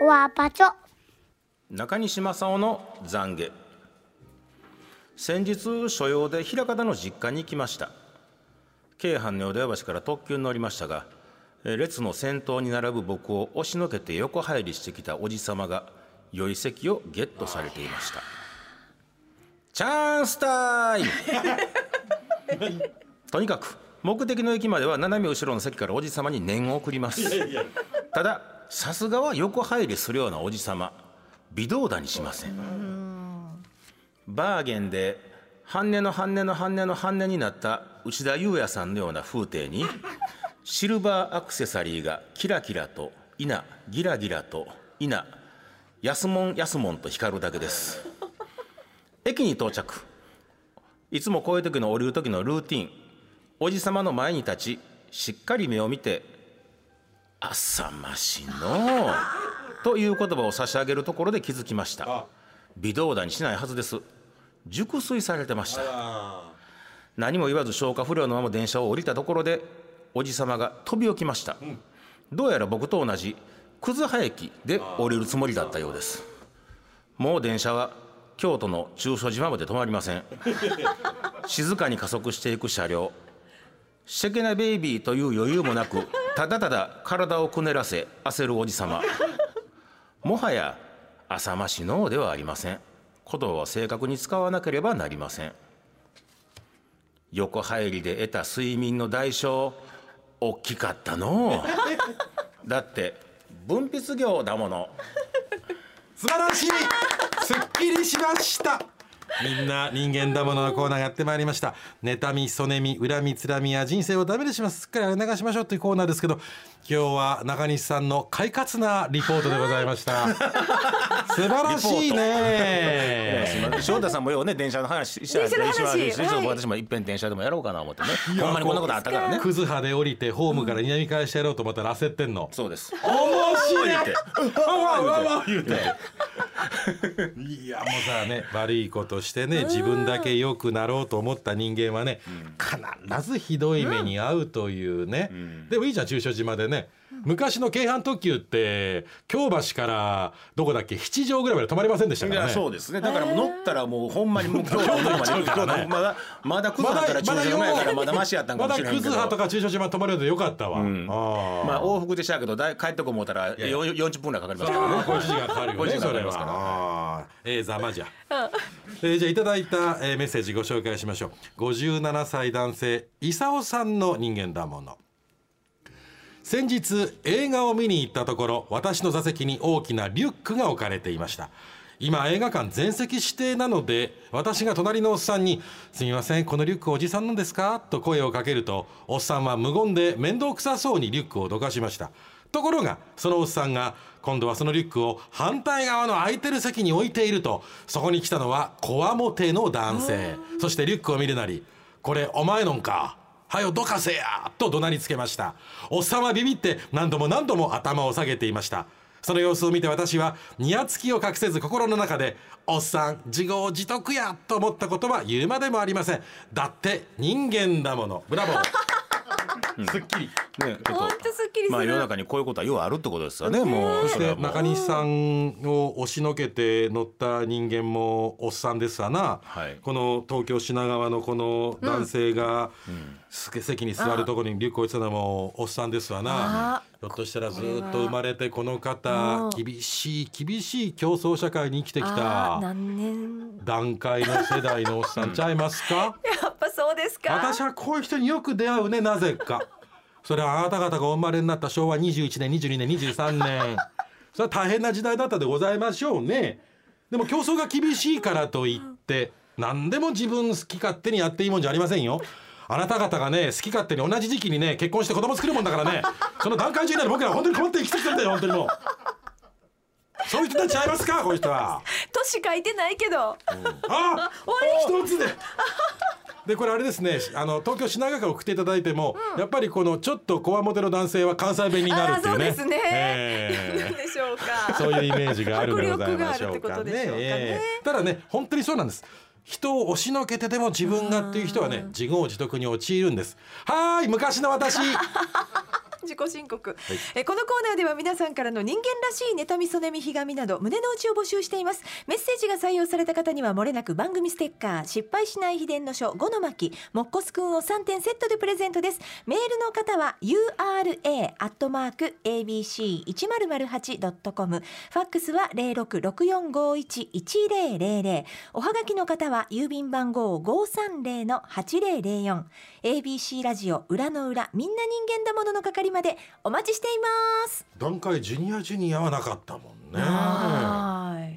わパチョ中西正夫の懺悔。先日所用で枚方の実家に行きました。京阪の淀屋橋から特急に乗りましたがえー列の先頭に並ぶ僕を押しのけて横入りしてきたおじさまが良い席をゲットされていました。チャンスタイム。とにかく目的の駅までは斜め後ろの席からおじさまに念を送ります。たださすがは横入りするようなおじさま微動だにしません。バーゲンで半値の半値の半値の半値になった内田裕也さんのような風景にシルバーアクセサリーがキラキラと稲ギラギラと稲。安もん安もんと光るだけです。駅に到着。いつもこういう時の降りる時のルーティン。おじさまの前に立ちしっかり目を見て「浅ましの」という言葉を差し上げるところで気づきました。微動だにしないはずです。熟睡されてました。何も言わず消化不良のまま電車を降りたところでおじさまが飛び起きました、どうやら僕と同じ葛葉駅で降りるつもりだったようです。もう電車は京都の中所島まで止まりません。静かに加速していく車両。シェケナベイビーという余裕もなくただただ体をくねらせ焦るおじさまもはや浅ましのではありません。言葉は正確に使わなければなりません。横入りで得た睡眠の代償大きかったのう。だって分泌業だもの。素晴らしい。すっきりしました。みんな人間だもののコーナーやってまいりました。妬みそねみ恨みつらみや人生をダメにします。すっかりあれ流しましょうというコーナーですけど今日は中西さんの快活なリポートでございました。素晴らしいね。翔太さんもようね電車の話した電車の話。はい。私もいっぺん電車でもやろうかな思ってね。ほんまにこんなことあったからね。クズ派で降りてホームから南返してやろうと思ったら焦ってんの。そうです。面白い言うて。わわわわ言うていやもうさね 悪いことしてね自分だけ良くなろうと思った人間はね必ずひどい目に遭うというね。でもいいじゃん中所島でね。昔の京阪特急って京橋からどこだっけ？七条ぐらいまで止まりませんでしたいからね。やそうですね。だから乗ったらもうほんまにもう京都まで行く京都まだまだクズだったら駐車場前やからまだマシやったんかまだもしれへんけど。クズ派とか中所島止まるのでよかったわ、まあ往復でしたけどだい帰ってこもうたらやよ40分ぐらいかかりますからねえー、ざまじゃ、えーじゃあいただいた、えーメッセージご紹介しましょう。57歳男性伊佐さんの人間だもの。先日映画を見に行ったところ私の座席に大きなリュックが置かれていました。今映画館全席指定なので私が隣のおっさんに「すみませんこのリュックおじさんのですか?」と声をかけるとおっさんは無言で面倒くさそうにリュックをどかしましたところがそのおっさんが今度はそのリュックを反対側の空いてる席に置いているとそこに来たのはこわもての男性。そしてリュックを見るなり「これお前のんかはよどかせや!」と怒鳴りつけました。おっさんはビビって何度も何度も頭を下げていました。その様子を見て私はニヤつきを隠せず心の中で「おっさん自業自得や!」と思ったことは言うまでもありません。だって人間だもの。ブラボー すっきり。ねちょっとすっきりまあ世の中にこういうことはようあるってことですよねもうそして中西さんを押しのけて乗った人間もおっさんですわな、はい。この東京品川のこの男性が、す席に座るところにリュック置いてたのもおっさんですわな。あひょっとしたらずっと生まれてこの方う。ん厳しい厳しい競争社会に生きてきた何年。段階の世代のおっさんちゃいますか？やっぱですか？私はこういう人によく出会うねなぜか。それはあなた方がお生まれになった昭和21年22年23年。それは大変な時代だったでございましょうね。でも競争が厳しいからといって何でも自分好き勝手にやっていいもんじゃありませんよ。あなた方がね好き勝手に同じ時期にね結婚して子供作るもんだからねその段階中になる僕ら本当に困って生きてきたんだよ本当にもう。そういう人たちちゃいますかこういう人は。年書いてないけど。あ終わり。一つで。でこれあれですねあの東京品川から送っていただいても、やっぱりこのちょっとこわもての男性は関西弁になるっていうね。そうですね、ええ。なんでしょうか。そういうイメージがあるんでございましょうかね。ええただね本当にそうなんです。人を押しのけてでも自分がっていう人はね自業自得に陥るんです。はーい昔の私 自己申告、えこのコーナーでは皆さんからの人間らしい妬みそねみひがみなど胸の内を募集しています。メッセージが採用された方にはもれなく番組ステッカー失敗しない秘伝の書5の巻もっこすくんを3点セットでプレゼントです。メールの方は ura アットマーク abc 一0 0 8ドットコム。ファックスは零六六四五一一零零零。おはがきの方は郵便番号五三零の八零零四。ABC ラジオ裏の裏みんな人間だものの係までお待ちしています。段階ジュニアジュニアはなかったもんね。はい